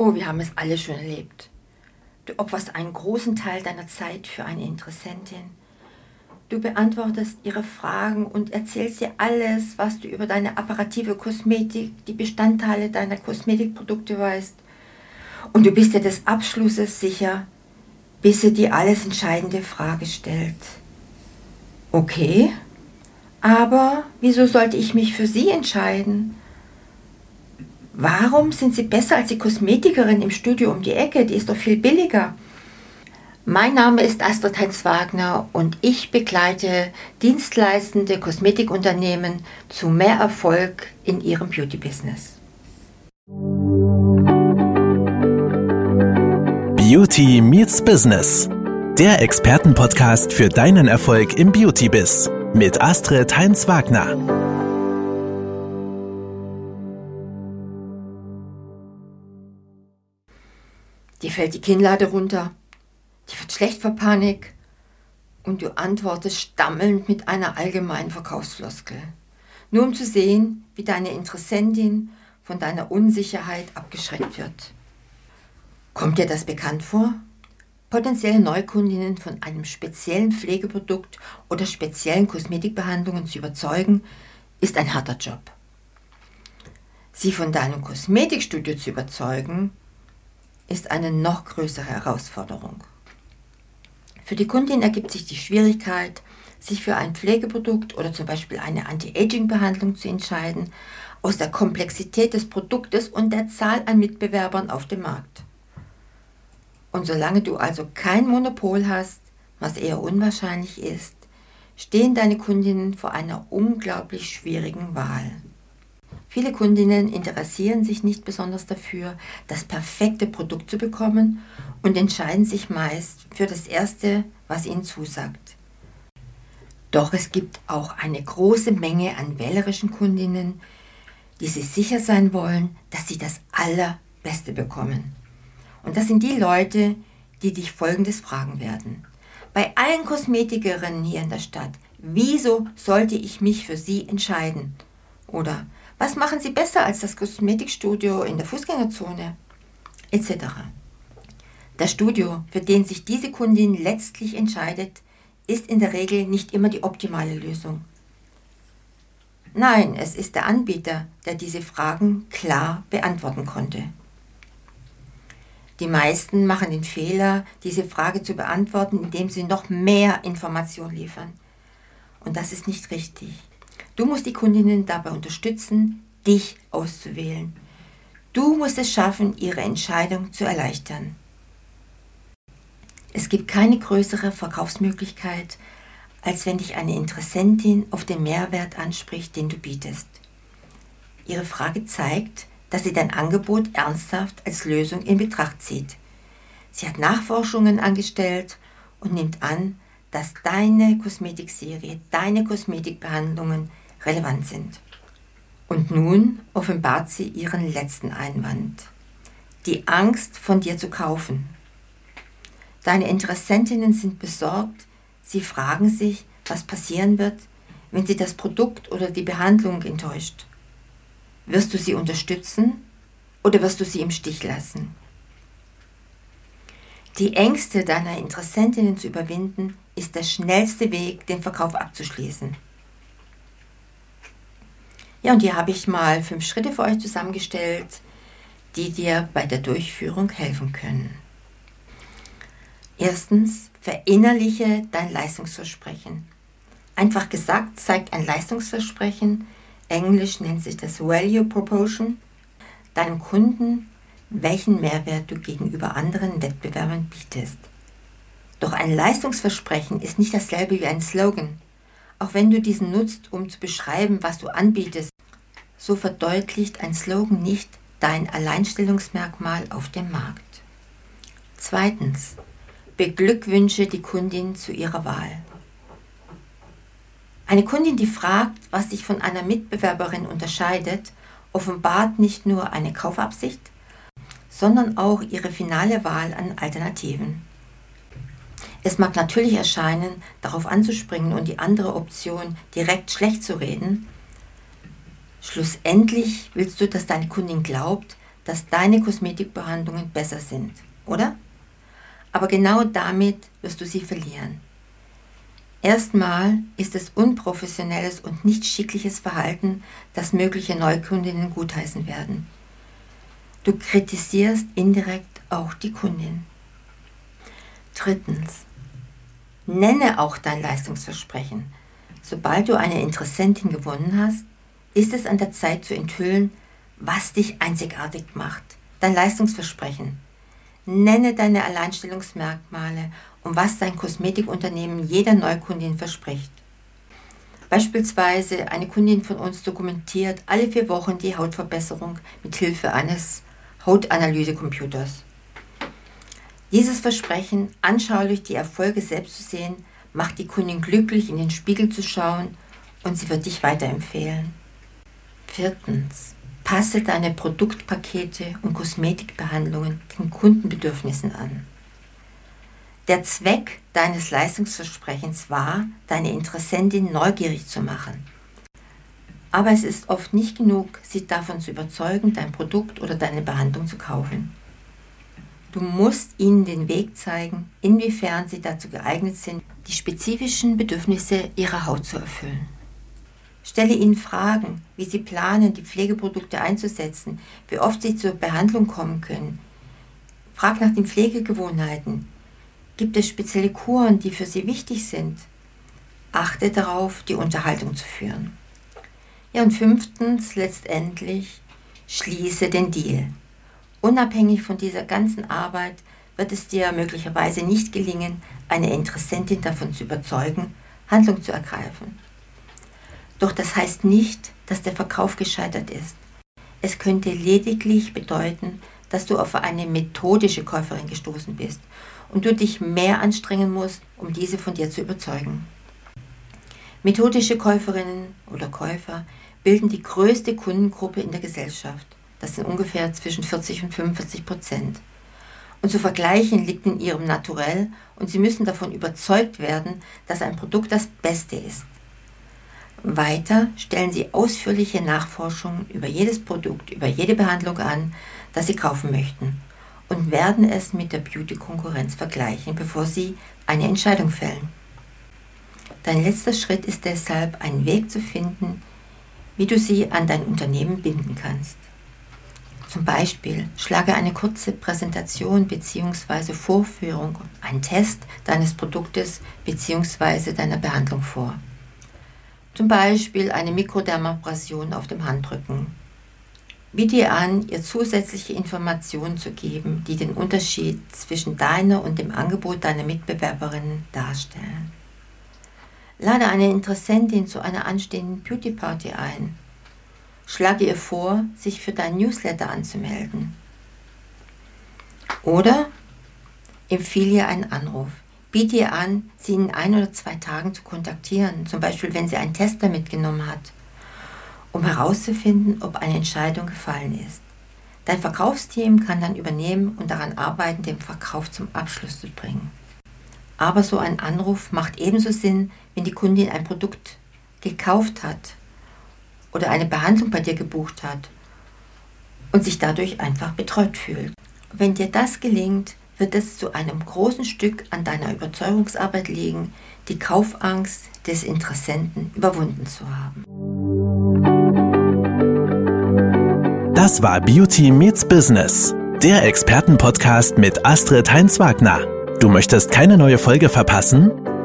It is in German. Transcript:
Oh, wir haben es alle schon erlebt. Du opferst einen großen Teil deiner Zeit für eine Interessentin. Du beantwortest ihre Fragen und erzählst ihr alles, was du über deine apparative Kosmetik, die Bestandteile deiner Kosmetikprodukte weißt. Und du bist dir des Abschlusses sicher, bis sie die alles entscheidende Frage stellt. Okay, aber wieso sollte ich mich für sie entscheiden? Warum sind Sie besser als die Kosmetikerin im Studio um die Ecke? Die ist doch viel billiger. Mein Name ist Astrid Heinz Wagner und ich begleite dienstleistende Kosmetikunternehmen zu mehr Erfolg in ihrem Beauty-Business. Beauty Meets Business. Der Expertenpodcast für deinen Erfolg im Beauty-Biz mit Astrid Heinz Wagner. Dir fällt die Kinnlade runter, dir wird schlecht vor Panik und du antwortest stammelnd mit einer allgemeinen Verkaufsfloskel. Nur um zu sehen, wie deine Interessentin von deiner Unsicherheit abgeschreckt wird. Kommt dir das bekannt vor? Potenzielle Neukundinnen von einem speziellen Pflegeprodukt oder speziellen Kosmetikbehandlungen zu überzeugen, ist ein harter Job. Sie von deinem Kosmetikstudio zu überzeugen, ist eine noch größere Herausforderung. Für die Kundin ergibt sich die Schwierigkeit, sich für ein Pflegeprodukt oder zum Beispiel eine Anti-Aging-Behandlung zu entscheiden, aus der Komplexität des Produktes und der Zahl an Mitbewerbern auf dem Markt. Und solange du also kein Monopol hast, was eher unwahrscheinlich ist, stehen deine Kundinnen vor einer unglaublich schwierigen Wahl. Viele Kundinnen interessieren sich nicht besonders dafür, das perfekte Produkt zu bekommen und entscheiden sich meist für das Erste, was ihnen zusagt. Doch es gibt auch eine große Menge an wählerischen Kundinnen, die sich sicher sein wollen, dass sie das Allerbeste bekommen. Und das sind die Leute, die dich Folgendes fragen werden. Bei allen Kosmetikerinnen hier in der Stadt, wieso sollte ich mich für sie entscheiden? Oder was machen Sie besser als das Kosmetikstudio in der Fußgängerzone? Etc. Das Studio, für den sich diese Kundin letztlich entscheidet, ist in der Regel nicht immer die optimale Lösung. Nein, es ist der Anbieter, der diese Fragen klar beantworten konnte. Die meisten machen den Fehler, diese Frage zu beantworten, indem sie noch mehr Informationen liefern. Und das ist nicht richtig. Du musst die Kundinnen dabei unterstützen, dich auszuwählen. Du musst es schaffen, ihre Entscheidung zu erleichtern. Es gibt keine größere Verkaufsmöglichkeit, als wenn dich eine Interessentin auf den Mehrwert anspricht, den du bietest. Ihre Frage zeigt, dass sie dein Angebot ernsthaft als Lösung in Betracht zieht. Sie hat Nachforschungen angestellt und nimmt an, dass deine Kosmetikserie, deine Kosmetikbehandlungen relevant sind. Und nun offenbart sie ihren letzten Einwand. Die Angst, von dir zu kaufen. Deine Interessentinnen sind besorgt. Sie fragen sich, was passieren wird, wenn sie das Produkt oder die Behandlung enttäuscht. Wirst du sie unterstützen oder wirst du sie im Stich lassen? Die Ängste deiner Interessentinnen zu überwinden, ist der schnellste Weg, den Verkauf abzuschließen. Ja, und hier habe ich mal fünf Schritte für euch zusammengestellt, die dir bei der Durchführung helfen können. Erstens, verinnerliche dein Leistungsversprechen. Einfach gesagt zeigt ein Leistungsversprechen, englisch nennt sich das Value Proportion, deinem Kunden, welchen Mehrwert du gegenüber anderen Wettbewerbern bietest. Doch ein Leistungsversprechen ist nicht dasselbe wie ein Slogan. Auch wenn du diesen nutzt, um zu beschreiben, was du anbietest, so verdeutlicht ein Slogan nicht dein Alleinstellungsmerkmal auf dem Markt. Zweitens, beglückwünsche die Kundin zu ihrer Wahl. Eine Kundin, die fragt, was sich von einer Mitbewerberin unterscheidet, offenbart nicht nur eine Kaufabsicht, sondern auch ihre finale Wahl an Alternativen. Es mag natürlich erscheinen, darauf anzuspringen und die andere Option direkt schlecht zu reden. Schlussendlich willst du, dass deine Kundin glaubt, dass deine Kosmetikbehandlungen besser sind, oder? Aber genau damit wirst du sie verlieren. Erstmal ist es unprofessionelles und nicht schickliches Verhalten, das mögliche Neukundinnen gutheißen werden. Du kritisierst indirekt auch die Kundin. Drittens. Nenne auch dein Leistungsversprechen. Sobald du eine Interessentin gewonnen hast, ist es an der Zeit zu enthüllen, was dich einzigartig macht. Dein Leistungsversprechen. Nenne deine Alleinstellungsmerkmale und was dein Kosmetikunternehmen jeder Neukundin verspricht. Beispielsweise eine Kundin von uns dokumentiert alle vier Wochen die Hautverbesserung mit Hilfe eines Hautanalysecomputers. Dieses Versprechen, anschaulich die Erfolge selbst zu sehen, macht die Kundin glücklich, in den Spiegel zu schauen und sie wird dich weiterempfehlen. Viertens. Passe deine Produktpakete und Kosmetikbehandlungen den Kundenbedürfnissen an. Der Zweck deines Leistungsversprechens war, deine Interessentin neugierig zu machen. Aber es ist oft nicht genug, sie davon zu überzeugen, dein Produkt oder deine Behandlung zu kaufen. Du musst ihnen den Weg zeigen, inwiefern sie dazu geeignet sind, die spezifischen Bedürfnisse ihrer Haut zu erfüllen. Stelle ihnen Fragen, wie sie planen, die Pflegeprodukte einzusetzen, wie oft sie zur Behandlung kommen können. Frag nach den Pflegegewohnheiten. Gibt es spezielle Kuren, die für sie wichtig sind? Achte darauf, die Unterhaltung zu führen. Ja, und fünftens, letztendlich, schließe den Deal. Unabhängig von dieser ganzen Arbeit wird es dir möglicherweise nicht gelingen, eine Interessentin davon zu überzeugen, Handlung zu ergreifen. Doch das heißt nicht, dass der Verkauf gescheitert ist. Es könnte lediglich bedeuten, dass du auf eine methodische Käuferin gestoßen bist und du dich mehr anstrengen musst, um diese von dir zu überzeugen. Methodische Käuferinnen oder Käufer bilden die größte Kundengruppe in der Gesellschaft. Das sind ungefähr zwischen 40 und 45 Prozent. Und zu vergleichen liegt in ihrem Naturell und sie müssen davon überzeugt werden, dass ein Produkt das Beste ist. Weiter stellen Sie ausführliche Nachforschungen über jedes Produkt, über jede Behandlung an, das Sie kaufen möchten und werden es mit der Beauty-Konkurrenz vergleichen, bevor Sie eine Entscheidung fällen. Dein letzter Schritt ist deshalb, einen Weg zu finden, wie du sie an dein Unternehmen binden kannst. Zum Beispiel schlage eine kurze Präsentation bzw. Vorführung, einen Test deines Produktes bzw. deiner Behandlung vor. Zum Beispiel eine Mikrodermabrasion auf dem Handrücken. Biete an, ihr zusätzliche Informationen zu geben, die den Unterschied zwischen deiner und dem Angebot deiner Mitbewerberinnen darstellen. Lade eine Interessentin zu einer anstehenden Beauty Party ein. Schlage ihr vor, sich für dein Newsletter anzumelden. Oder empfehle ihr einen Anruf. Biete ihr an, sie in ein oder zwei Tagen zu kontaktieren, zum Beispiel wenn sie einen Tester mitgenommen hat, um herauszufinden, ob eine Entscheidung gefallen ist. Dein Verkaufsteam kann dann übernehmen und daran arbeiten, den Verkauf zum Abschluss zu bringen. Aber so ein Anruf macht ebenso Sinn, wenn die Kundin ein Produkt gekauft hat oder eine Behandlung bei dir gebucht hat und sich dadurch einfach betreut fühlt. Wenn dir das gelingt, wird es zu einem großen Stück an deiner Überzeugungsarbeit liegen, die Kaufangst des Interessenten überwunden zu haben. Das war Beauty Meets Business, der Expertenpodcast mit Astrid Heinz-Wagner. Du möchtest keine neue Folge verpassen?